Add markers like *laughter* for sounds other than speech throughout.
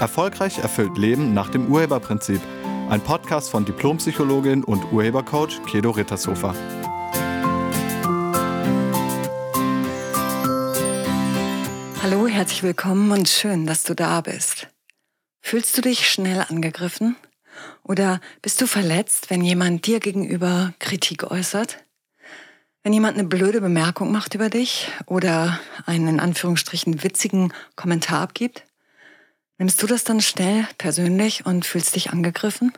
Erfolgreich erfüllt Leben nach dem Urheberprinzip. Ein Podcast von Diplompsychologin und Urhebercoach Kedo Rittershofer. Hallo, herzlich willkommen und schön, dass du da bist. Fühlst du dich schnell angegriffen? Oder bist du verletzt, wenn jemand dir gegenüber Kritik äußert? Wenn jemand eine blöde Bemerkung macht über dich oder einen in Anführungsstrichen witzigen Kommentar abgibt? Nimmst du das dann schnell persönlich und fühlst dich angegriffen?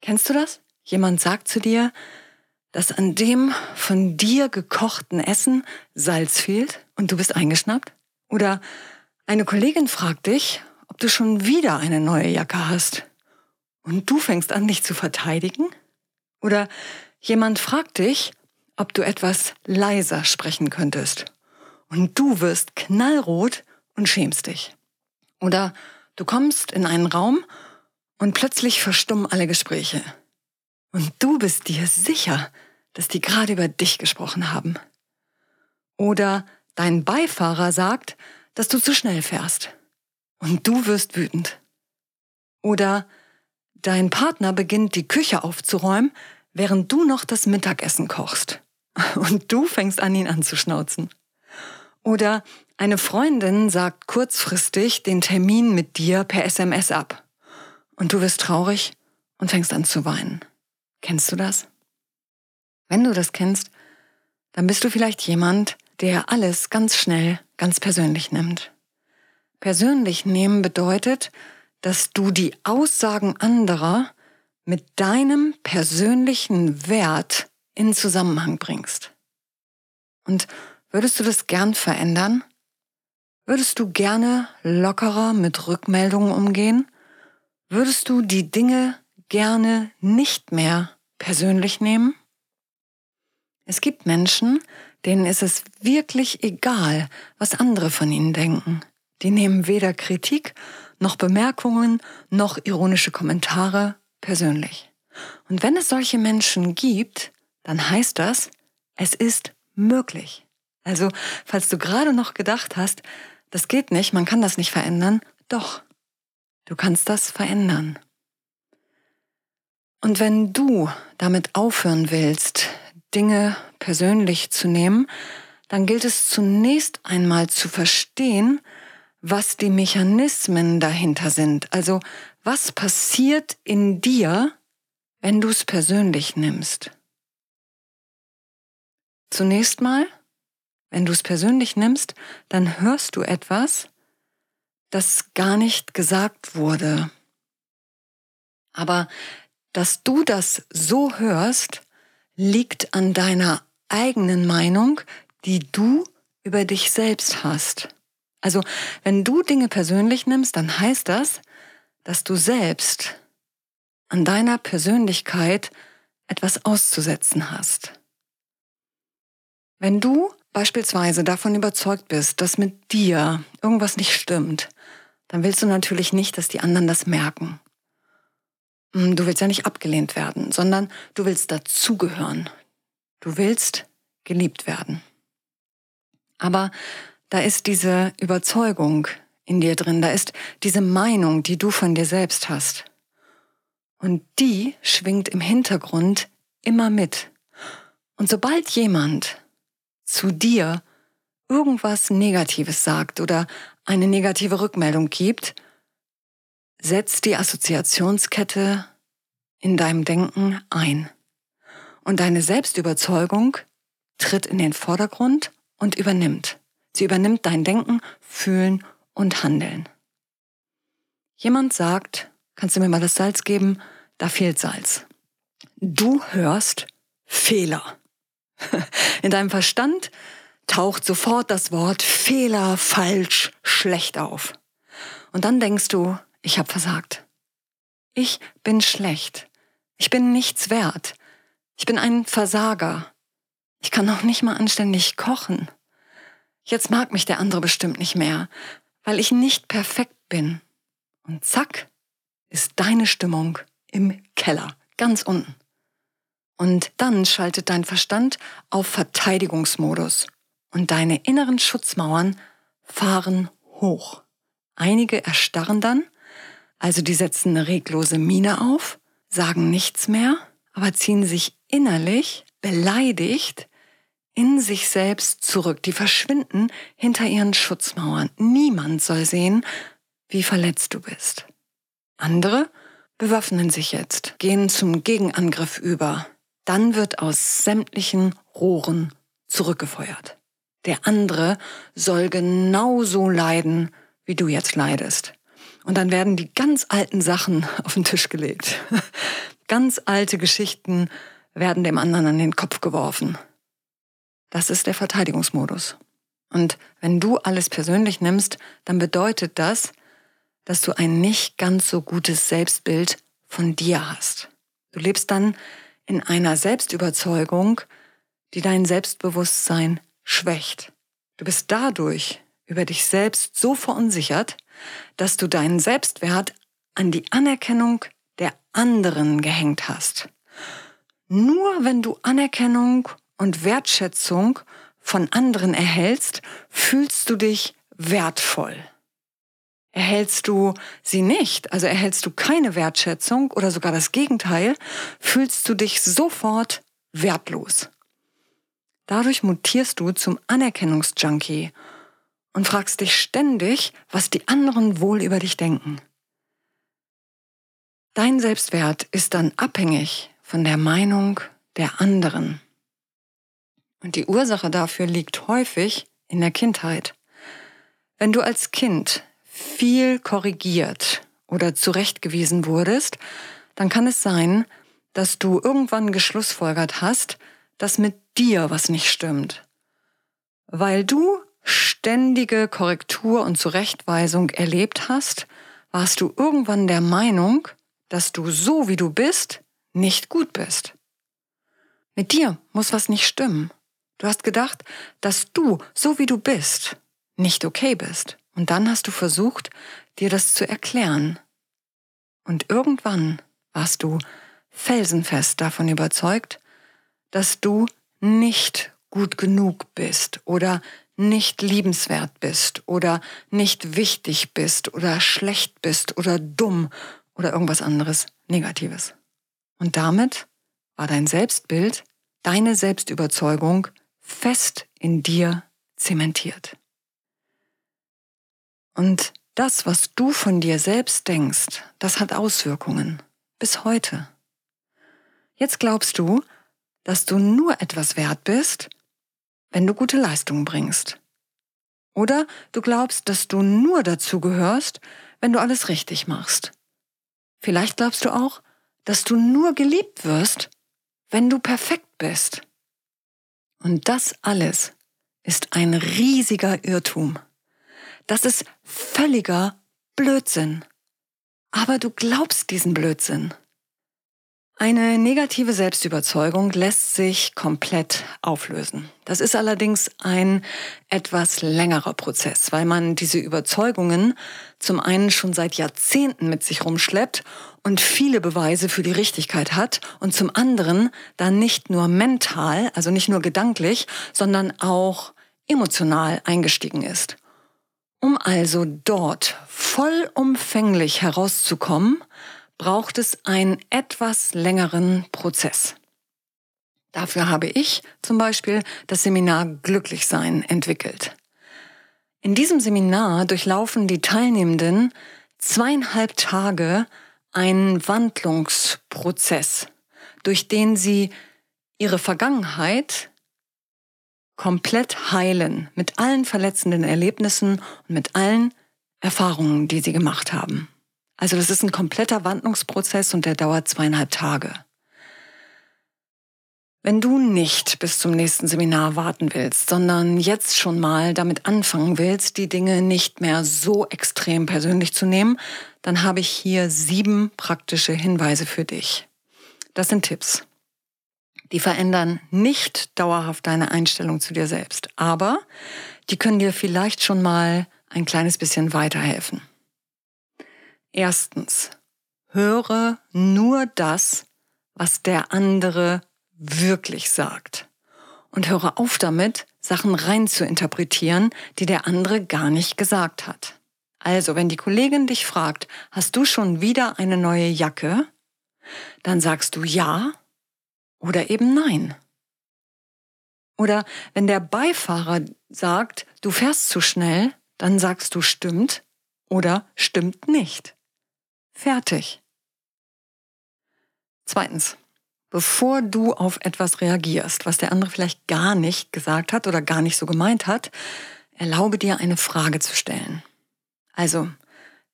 Kennst du das? Jemand sagt zu dir, dass an dem von dir gekochten Essen Salz fehlt und du bist eingeschnappt? Oder eine Kollegin fragt dich, ob du schon wieder eine neue Jacke hast und du fängst an, dich zu verteidigen? Oder jemand fragt dich, ob du etwas leiser sprechen könntest und du wirst knallrot und schämst dich. Oder du kommst in einen Raum und plötzlich verstummen alle Gespräche. Und du bist dir sicher, dass die gerade über dich gesprochen haben. Oder dein Beifahrer sagt, dass du zu schnell fährst. Und du wirst wütend. Oder dein Partner beginnt die Küche aufzuräumen, während du noch das Mittagessen kochst. *laughs* Und du fängst an, ihn anzuschnauzen. Oder eine Freundin sagt kurzfristig den Termin mit dir per SMS ab. Und du wirst traurig und fängst an zu weinen. Kennst du das? Wenn du das kennst, dann bist du vielleicht jemand, der alles ganz schnell, ganz persönlich nimmt. Persönlich nehmen bedeutet, dass du die Aussagen anderer mit deinem persönlichen Wert in Zusammenhang bringst. Und würdest du das gern verändern? Würdest du gerne lockerer mit Rückmeldungen umgehen? Würdest du die Dinge gerne nicht mehr persönlich nehmen? Es gibt Menschen, denen ist es wirklich egal, was andere von ihnen denken. Die nehmen weder Kritik noch Bemerkungen noch ironische Kommentare persönlich. Und wenn es solche Menschen gibt, dann heißt das, es ist möglich. Also, falls du gerade noch gedacht hast, das geht nicht, man kann das nicht verändern. Doch, du kannst das verändern. Und wenn du damit aufhören willst, Dinge persönlich zu nehmen, dann gilt es zunächst einmal zu verstehen, was die Mechanismen dahinter sind. Also was passiert in dir, wenn du es persönlich nimmst. Zunächst mal wenn du es persönlich nimmst, dann hörst du etwas, das gar nicht gesagt wurde. Aber dass du das so hörst, liegt an deiner eigenen Meinung, die du über dich selbst hast. Also wenn du Dinge persönlich nimmst, dann heißt das, dass du selbst an deiner Persönlichkeit etwas auszusetzen hast. Wenn du beispielsweise davon überzeugt bist, dass mit dir irgendwas nicht stimmt, dann willst du natürlich nicht, dass die anderen das merken. Hm, du willst ja nicht abgelehnt werden, sondern du willst dazugehören. Du willst geliebt werden. Aber da ist diese Überzeugung in dir drin, da ist diese Meinung, die du von dir selbst hast. Und die schwingt im Hintergrund immer mit. Und sobald jemand zu dir irgendwas Negatives sagt oder eine negative Rückmeldung gibt, setzt die Assoziationskette in deinem Denken ein. Und deine Selbstüberzeugung tritt in den Vordergrund und übernimmt. Sie übernimmt dein Denken, Fühlen und Handeln. Jemand sagt, kannst du mir mal das Salz geben? Da fehlt Salz. Du hörst Fehler. *laughs* In deinem Verstand taucht sofort das Wort Fehler, falsch, schlecht auf. Und dann denkst du, ich habe versagt. Ich bin schlecht. Ich bin nichts wert. Ich bin ein Versager. Ich kann noch nicht mal anständig kochen. Jetzt mag mich der andere bestimmt nicht mehr, weil ich nicht perfekt bin. Und zack, ist deine Stimmung im Keller, ganz unten. Und dann schaltet dein Verstand auf Verteidigungsmodus und deine inneren Schutzmauern fahren hoch. Einige erstarren dann, also die setzen eine reglose Miene auf, sagen nichts mehr, aber ziehen sich innerlich beleidigt in sich selbst zurück. Die verschwinden hinter ihren Schutzmauern. Niemand soll sehen, wie verletzt du bist. Andere bewaffnen sich jetzt, gehen zum Gegenangriff über. Dann wird aus sämtlichen Rohren zurückgefeuert. Der andere soll genauso leiden, wie du jetzt leidest. Und dann werden die ganz alten Sachen *laughs* auf den Tisch gelegt. *laughs* ganz alte Geschichten werden dem anderen an den Kopf geworfen. Das ist der Verteidigungsmodus. Und wenn du alles persönlich nimmst, dann bedeutet das, dass du ein nicht ganz so gutes Selbstbild von dir hast. Du lebst dann in einer Selbstüberzeugung, die dein Selbstbewusstsein schwächt. Du bist dadurch über dich selbst so verunsichert, dass du deinen Selbstwert an die Anerkennung der anderen gehängt hast. Nur wenn du Anerkennung und Wertschätzung von anderen erhältst, fühlst du dich wertvoll. Erhältst du sie nicht, also erhältst du keine Wertschätzung oder sogar das Gegenteil, fühlst du dich sofort wertlos. Dadurch mutierst du zum Anerkennungsjunkie und fragst dich ständig, was die anderen wohl über dich denken. Dein Selbstwert ist dann abhängig von der Meinung der anderen. Und die Ursache dafür liegt häufig in der Kindheit. Wenn du als Kind viel korrigiert oder zurechtgewiesen wurdest, dann kann es sein, dass du irgendwann geschlussfolgert hast, dass mit dir was nicht stimmt. Weil du ständige Korrektur und Zurechtweisung erlebt hast, warst du irgendwann der Meinung, dass du so wie du bist, nicht gut bist. Mit dir muss was nicht stimmen. Du hast gedacht, dass du, so wie du bist, nicht okay bist. Und dann hast du versucht, dir das zu erklären. Und irgendwann warst du felsenfest davon überzeugt, dass du nicht gut genug bist oder nicht liebenswert bist oder nicht wichtig bist oder schlecht bist oder dumm oder irgendwas anderes Negatives. Und damit war dein Selbstbild, deine Selbstüberzeugung fest in dir zementiert. Und das, was du von dir selbst denkst, das hat Auswirkungen bis heute. Jetzt glaubst du, dass du nur etwas wert bist, wenn du gute Leistungen bringst. Oder du glaubst, dass du nur dazu gehörst, wenn du alles richtig machst. Vielleicht glaubst du auch, dass du nur geliebt wirst, wenn du perfekt bist. Und das alles ist ein riesiger Irrtum. Das ist völliger Blödsinn. Aber du glaubst diesen Blödsinn. Eine negative Selbstüberzeugung lässt sich komplett auflösen. Das ist allerdings ein etwas längerer Prozess, weil man diese Überzeugungen zum einen schon seit Jahrzehnten mit sich rumschleppt und viele Beweise für die Richtigkeit hat und zum anderen dann nicht nur mental, also nicht nur gedanklich, sondern auch emotional eingestiegen ist. Um also dort vollumfänglich herauszukommen, braucht es einen etwas längeren Prozess. Dafür habe ich zum Beispiel das Seminar Glücklichsein entwickelt. In diesem Seminar durchlaufen die Teilnehmenden zweieinhalb Tage einen Wandlungsprozess, durch den sie ihre Vergangenheit komplett heilen, mit allen verletzenden Erlebnissen und mit allen Erfahrungen, die sie gemacht haben. Also das ist ein kompletter Wandlungsprozess und der dauert zweieinhalb Tage. Wenn du nicht bis zum nächsten Seminar warten willst, sondern jetzt schon mal damit anfangen willst, die Dinge nicht mehr so extrem persönlich zu nehmen, dann habe ich hier sieben praktische Hinweise für dich. Das sind Tipps. Die verändern nicht dauerhaft deine Einstellung zu dir selbst, aber die können dir vielleicht schon mal ein kleines bisschen weiterhelfen. Erstens, höre nur das, was der andere wirklich sagt. Und höre auf damit, Sachen rein zu interpretieren, die der andere gar nicht gesagt hat. Also, wenn die Kollegin dich fragt, hast du schon wieder eine neue Jacke? Dann sagst du ja oder eben nein. Oder wenn der Beifahrer sagt, du fährst zu schnell, dann sagst du stimmt oder stimmt nicht. Fertig. Zweitens, bevor du auf etwas reagierst, was der andere vielleicht gar nicht gesagt hat oder gar nicht so gemeint hat, erlaube dir eine Frage zu stellen. Also,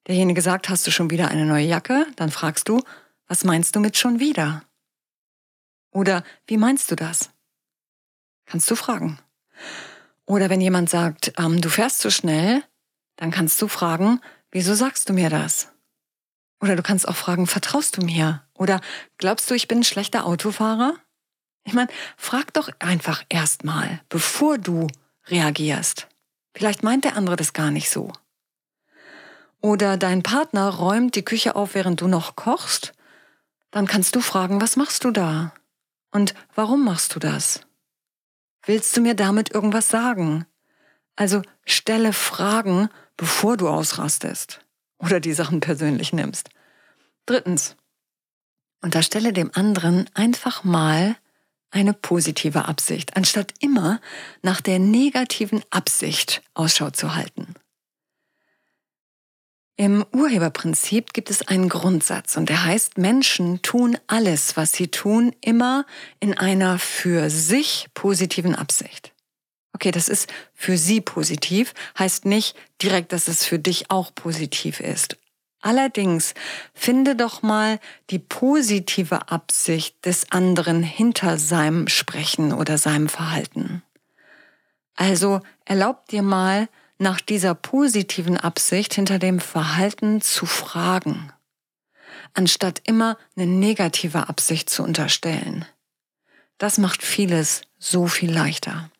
derjenige sagt, hast du schon wieder eine neue Jacke? Dann fragst du, was meinst du mit schon wieder? Oder wie meinst du das? Kannst du fragen. Oder wenn jemand sagt, ähm, du fährst zu schnell, dann kannst du fragen, wieso sagst du mir das? Oder du kannst auch fragen, vertraust du mir? Oder glaubst du, ich bin ein schlechter Autofahrer? Ich meine, frag doch einfach erstmal, bevor du reagierst. Vielleicht meint der andere das gar nicht so. Oder dein Partner räumt die Küche auf, während du noch kochst. Dann kannst du fragen, was machst du da? Und warum machst du das? Willst du mir damit irgendwas sagen? Also stelle Fragen, bevor du ausrastest oder die Sachen persönlich nimmst. Drittens, unterstelle dem anderen einfach mal eine positive Absicht, anstatt immer nach der negativen Absicht Ausschau zu halten. Im Urheberprinzip gibt es einen Grundsatz und der heißt, Menschen tun alles, was sie tun, immer in einer für sich positiven Absicht. Okay, das ist für sie positiv, heißt nicht direkt, dass es für dich auch positiv ist. Allerdings finde doch mal die positive Absicht des anderen hinter seinem Sprechen oder seinem Verhalten. Also erlaub dir mal, nach dieser positiven Absicht hinter dem Verhalten zu fragen, anstatt immer eine negative Absicht zu unterstellen. Das macht vieles so viel leichter.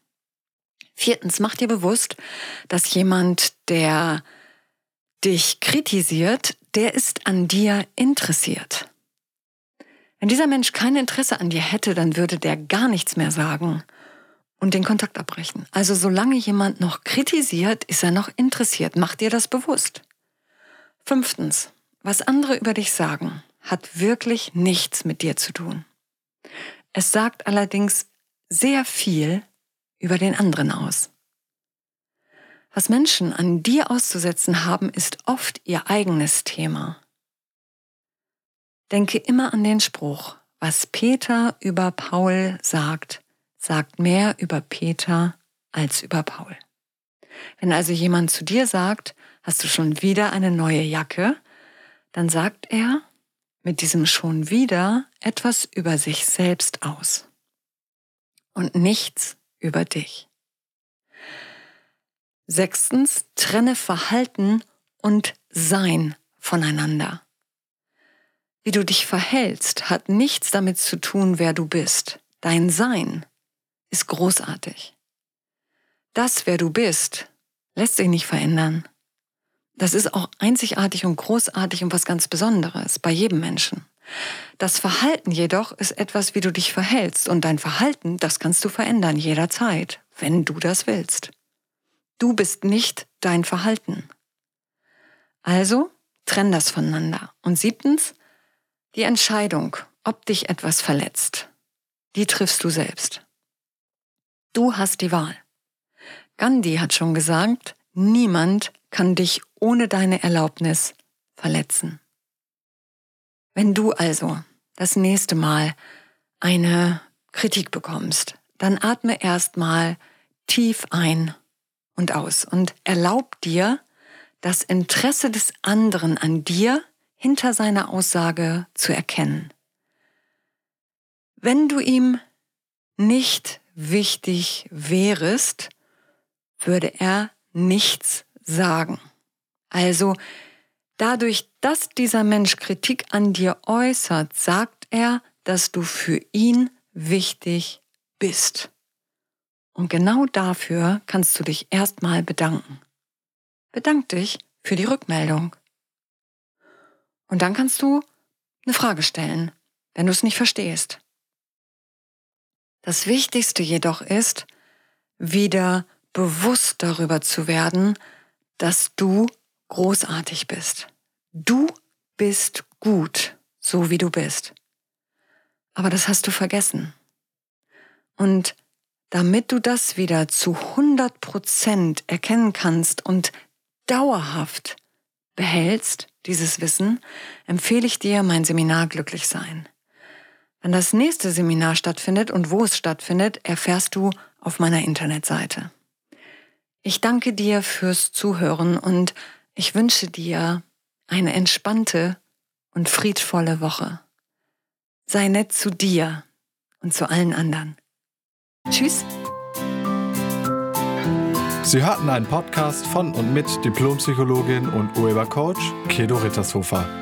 Viertens, mach dir bewusst, dass jemand, der dich kritisiert, der ist an dir interessiert. Wenn dieser Mensch kein Interesse an dir hätte, dann würde der gar nichts mehr sagen und den Kontakt abbrechen. Also solange jemand noch kritisiert, ist er noch interessiert. Mach dir das bewusst. Fünftens, was andere über dich sagen, hat wirklich nichts mit dir zu tun. Es sagt allerdings sehr viel über den anderen aus. Was Menschen an dir auszusetzen haben, ist oft ihr eigenes Thema. Denke immer an den Spruch, was Peter über Paul sagt, sagt mehr über Peter als über Paul. Wenn also jemand zu dir sagt, hast du schon wieder eine neue Jacke, dann sagt er mit diesem schon wieder etwas über sich selbst aus und nichts über dich. Sechstens, trenne Verhalten und Sein voneinander. Wie du dich verhältst, hat nichts damit zu tun, wer du bist. Dein Sein ist großartig. Das, wer du bist, lässt sich nicht verändern. Das ist auch einzigartig und großartig und was ganz Besonderes bei jedem Menschen. Das Verhalten jedoch ist etwas, wie du dich verhältst und dein Verhalten, das kannst du verändern jederzeit, wenn du das willst. Du bist nicht dein Verhalten. Also trenn das voneinander. Und siebtens, die Entscheidung, ob dich etwas verletzt, die triffst du selbst. Du hast die Wahl. Gandhi hat schon gesagt, niemand kann dich ohne deine Erlaubnis verletzen. Wenn du also das nächste Mal eine Kritik bekommst, dann atme erstmal tief ein und aus und erlaub dir, das Interesse des anderen an dir hinter seiner Aussage zu erkennen. Wenn du ihm nicht wichtig wärest, würde er nichts sagen. Also dadurch, dass dieser Mensch Kritik an dir äußert, sagt er, dass du für ihn wichtig bist. Und genau dafür kannst du dich erstmal bedanken. Bedank dich für die Rückmeldung. Und dann kannst du eine Frage stellen, wenn du es nicht verstehst. Das Wichtigste jedoch ist, wieder bewusst darüber zu werden, dass du großartig bist. Du bist gut, so wie du bist. Aber das hast du vergessen. Und damit du das wieder zu 100 Prozent erkennen kannst und dauerhaft behältst, dieses Wissen, empfehle ich dir mein Seminar Glücklich sein. Wenn das nächste Seminar stattfindet und wo es stattfindet, erfährst du auf meiner Internetseite. Ich danke dir fürs Zuhören und ich wünsche dir eine entspannte und friedvolle Woche. Sei nett zu dir und zu allen anderen. Tschüss. Sie hörten einen Podcast von und mit Diplompsychologin und Urhebercoach Kedo Rittershofer.